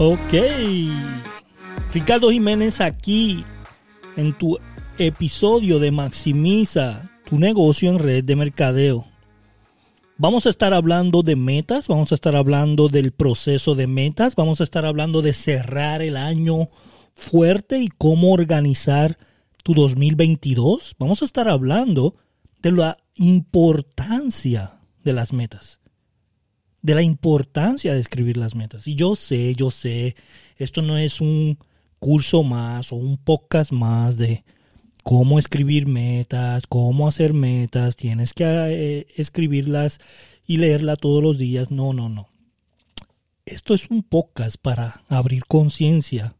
Ok. Ricardo Jiménez aquí en tu episodio de Maximiza tu negocio en red de mercadeo. Vamos a estar hablando de metas, vamos a estar hablando del proceso de metas, vamos a estar hablando de cerrar el año fuerte y cómo organizar tu 2022. Vamos a estar hablando de la importancia de las metas de la importancia de escribir las metas. Y yo sé, yo sé, esto no es un curso más o un podcast más de cómo escribir metas, cómo hacer metas, tienes que eh, escribirlas y leerlas todos los días. No, no, no. Esto es un podcast para abrir conciencia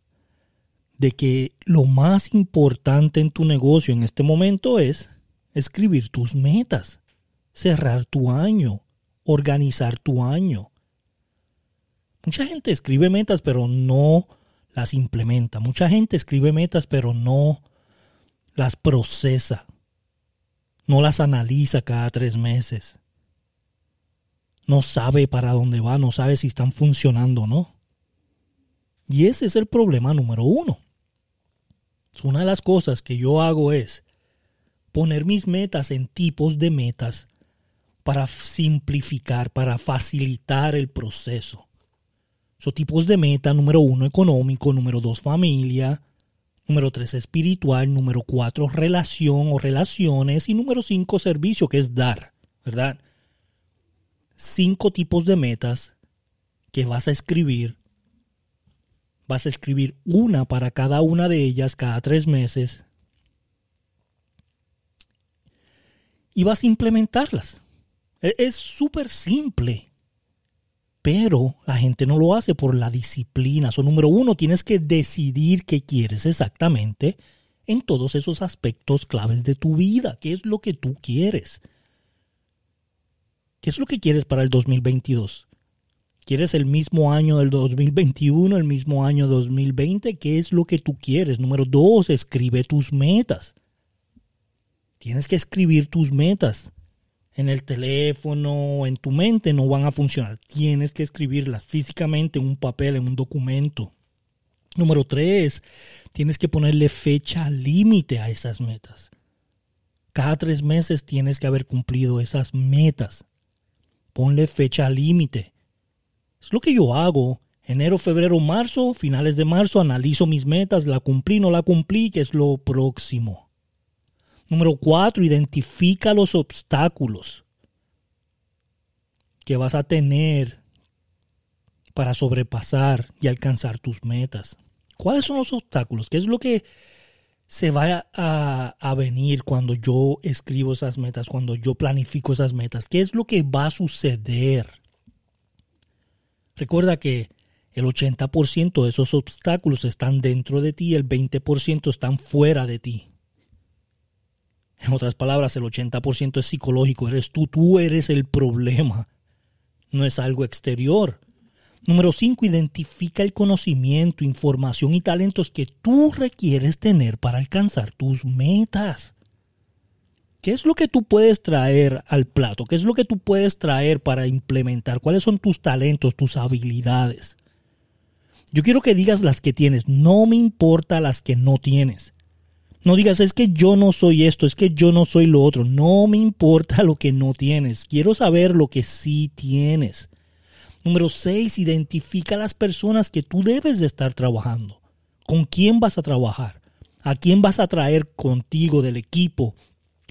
de que lo más importante en tu negocio en este momento es escribir tus metas, cerrar tu año, organizar tu año. Mucha gente escribe metas pero no las implementa. Mucha gente escribe metas pero no las procesa. No las analiza cada tres meses. No sabe para dónde va, no sabe si están funcionando o no. Y ese es el problema número uno. Una de las cosas que yo hago es poner mis metas en tipos de metas para simplificar, para facilitar el proceso. Son tipos de meta, número uno, económico, número dos, familia, número tres, espiritual, número cuatro, relación o relaciones y número cinco, servicio, que es dar, ¿verdad? Cinco tipos de metas que vas a escribir. Vas a escribir una para cada una de ellas cada tres meses. Y vas a implementarlas. E-, es súper simple. Pero la gente no lo hace por la disciplina. So, número uno, tienes que decidir qué quieres exactamente en todos esos aspectos claves de tu vida. ¿Qué es lo que tú quieres? ¿Qué es lo que quieres para el 2022? ¿Quieres el mismo año del 2021, el mismo año 2020? ¿Qué es lo que tú quieres? Número dos, escribe tus metas. Tienes que escribir tus metas en el teléfono, en tu mente, no van a funcionar. Tienes que escribirlas físicamente en un papel, en un documento. Número tres, tienes que ponerle fecha límite a esas metas. Cada tres meses tienes que haber cumplido esas metas. Ponle fecha límite. Es lo que yo hago. Enero, febrero, marzo, finales de marzo, analizo mis metas, la cumplí, no la cumplí, que es lo próximo. Número cuatro, identifica los obstáculos que vas a tener para sobrepasar y alcanzar tus metas. ¿Cuáles son los obstáculos? ¿Qué es lo que se va a, a, venir cuando yo escribo esas metas, cuando yo planifico esas metas? ¿Qué es lo que va a suceder? Recuerda que el 80% de esos obstáculos están dentro de ti, el 20% están fuera de ti. En otras palabras, el 80% es psicológico, eres tú, tú eres el problema, no es algo exterior. Número 5, identifica el conocimiento, información y talentos que tú requieres tener para alcanzar tus metas. ¿Qué es lo que tú puedes traer al plato? ¿Qué es lo que tú puedes traer para implementar? ¿Cuáles son tus talentos, tus habilidades? Yo quiero que digas las que tienes, no me importa las que no tienes. No digas, es que yo no soy esto, es que yo no soy lo otro. No me importa lo que no tienes. Quiero saber lo que sí tienes. Número 6. Identifica las personas que tú debes de estar trabajando. ¿Con quién vas a trabajar? ¿A quién vas a traer contigo del equipo?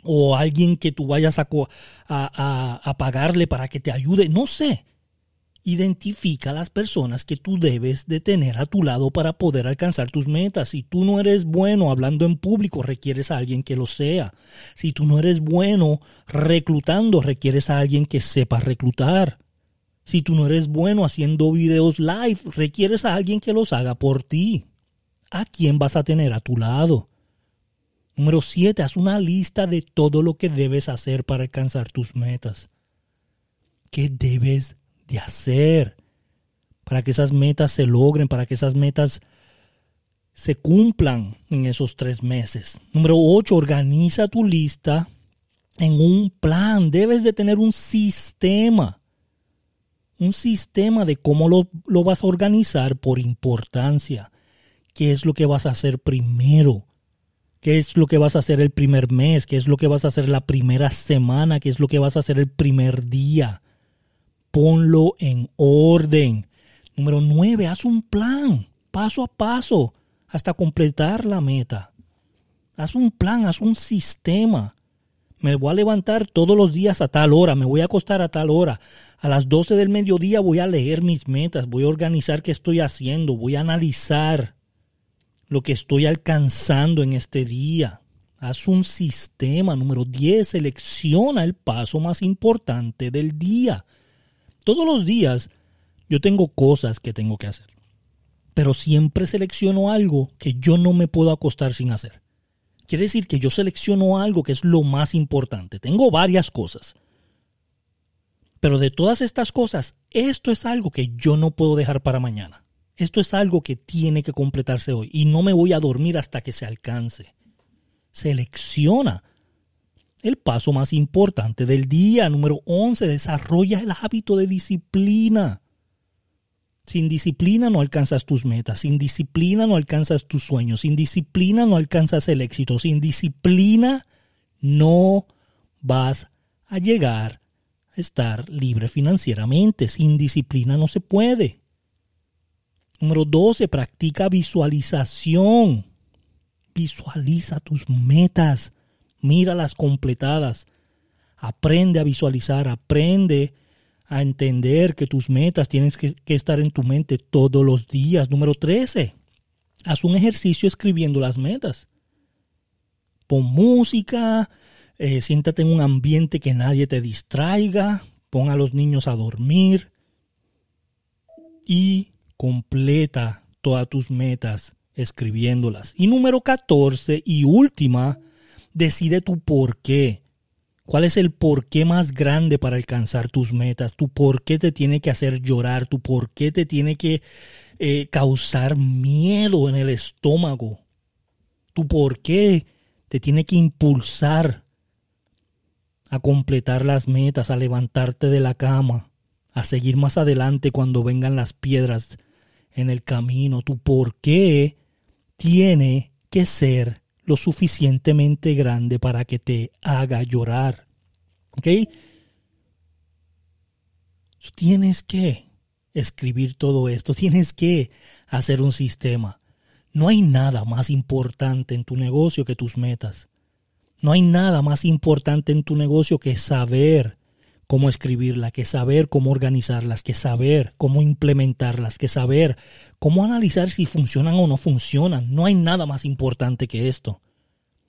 ¿O alguien que tú vayas a, a, a pagarle para que te ayude? No sé. Identifica las personas que tú debes de tener a tu lado para poder alcanzar tus metas. Si tú no eres bueno hablando en público, requieres a alguien que lo sea. Si tú no eres bueno reclutando, requieres a alguien que sepa reclutar. Si tú no eres bueno haciendo videos live, requieres a alguien que los haga por ti. ¿A quién vas a tener a tu lado? Número 7. Haz una lista de todo lo que debes hacer para alcanzar tus metas. ¿Qué debes de hacer para que esas metas se logren, para que esas metas se cumplan en esos tres meses. Número 8, organiza tu lista en un plan. Debes de tener un sistema. un sistema de cómo lo, lo, vas a organizar por importancia. ¿Qué es lo que vas a hacer primero? ¿Qué es lo que vas a hacer el primer mes? ¿Qué es lo que vas a hacer la primera semana? ¿Qué es lo que vas a hacer el primer día? Ponlo en orden. Número nueve, haz un plan, paso a paso, hasta completar la meta. Haz un plan, haz un sistema. Me voy a levantar todos los días a tal hora, me voy a acostar a tal hora. A las 12 del mediodía voy a leer mis metas, voy a organizar qué estoy haciendo, voy a analizar lo que estoy alcanzando en este día. Haz un sistema. Número 10. Selecciona el paso más importante del día. Todos los días yo tengo cosas que tengo que hacer. Pero siempre selecciono algo que yo no me puedo acostar sin hacer. Quiere decir que yo selecciono algo que es lo más importante. Tengo varias cosas. Pero de todas estas cosas, esto es algo que yo no puedo dejar para mañana. Esto es algo que tiene que completarse hoy y no me voy a dormir hasta que se alcance. Selecciona el paso más importante del día. Número 11. Desarrolla el hábito de disciplina. Sin disciplina no alcanzas tus metas, sin disciplina no alcanzas tus sueños, sin disciplina no alcanzas el éxito, sin disciplina no vas a llegar a estar libre financieramente, sin disciplina no se puede. Número 12, practica visualización. Visualiza tus metas, míralas completadas. Aprende a visualizar, aprende a entender que tus metas tienen que, estar en tu mente todos los días. Número 13, haz un ejercicio escribiendo las metas. Pon música, eh, siéntate en un ambiente que nadie te distraiga, pon a los niños a dormir y completa todas tus metas escribiéndolas. Y número 14 y última, decide tu por qué. ¿Cuál es el por qué más grande para alcanzar tus metas? Tu por qué te tiene que hacer llorar, tu por qué te tiene que eh, causar miedo en el estómago, tu por qué te tiene que impulsar a completar las metas, a levantarte de la cama, a seguir más adelante cuando vengan las piedras en el camino, tu por qué tiene que ser lo suficientemente grande para que te haga llorar. ¿Ok? Tienes que escribir todo esto, tienes que hacer un sistema. No hay nada más importante en tu negocio que tus metas. No hay nada más importante en tu negocio que saber cómo escribirla, que saber cómo organizarlas, que saber cómo implementarlas, que saber cómo analizar si funcionan o no funcionan. No hay nada más importante que esto.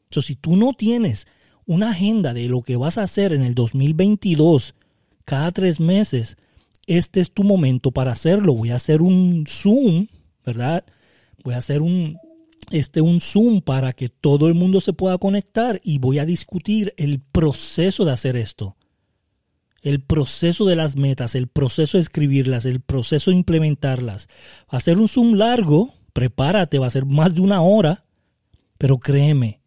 Entonces, si tú no tienes una agenda de lo que vas a hacer en el 2022 cada tres meses, este es tu momento para hacerlo. Voy a hacer un Zoom, ¿verdad? Voy a hacer un, este, un Zoom para que todo el mundo se pueda conectar y voy a discutir el proceso de hacer esto el proceso de las metas, el proceso de escribirlas, el proceso de implementarlas. Ser un Zoom largo, prepárate, va a ser más de una hora, pero créeme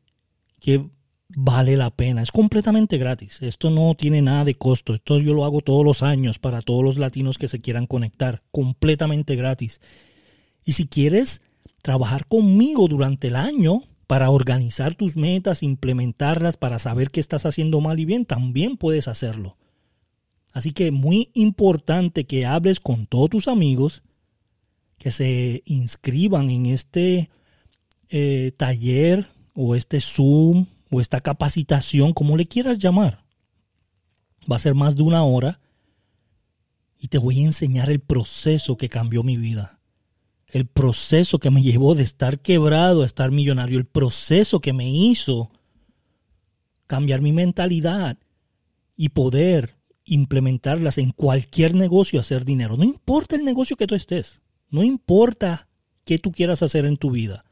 que vale la pena. Es completamente gratis. Esto no tiene nada de costo. Esto yo lo hago todos los años para todos los latinos que se quieran conectar. Completamente gratis. Y si quieres trabajar conmigo durante el año para organizar tus metas, implementarlas, para saber qué estás haciendo mal y bien, también puedes hacerlo. Así que muy importante que hables con todos tus amigos, que se inscriban en este eh, taller o este Zoom o esta capacitación, como le quieras llamar. Va a ser más de una hora y te voy a enseñar el proceso que cambió mi vida. El proceso que me llevó de estar quebrado a estar millonario. El proceso que me hizo cambiar mi mentalidad y poder implementarlas en cualquier negocio, hacer dinero. No importa el negocio que tú estés, no importa qué tú quieras hacer en tu vida.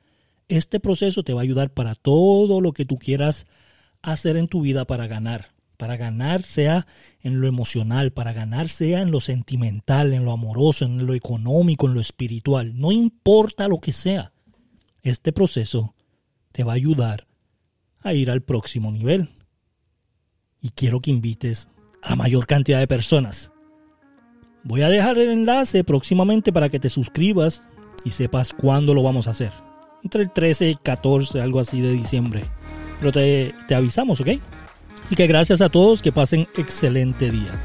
Este proceso te va a ayudar para todo lo que tú quieras hacer en tu vida para ganar. Para ganar sea en lo emocional, para ganar sea en lo sentimental, en lo amoroso, en lo económico, en lo espiritual. No importa lo que sea. Este proceso te va a ayudar a ir al próximo nivel. Y quiero que invites a la mayor cantidad de personas Voy a dejar el enlace próximamente para que te suscribas y sepas cuándo lo vamos a hacer. Entre el 13 y 14, algo así de diciembre. Pero te, te avisamos, ¿ok? Así que gracias a todos, que pasen excelente día.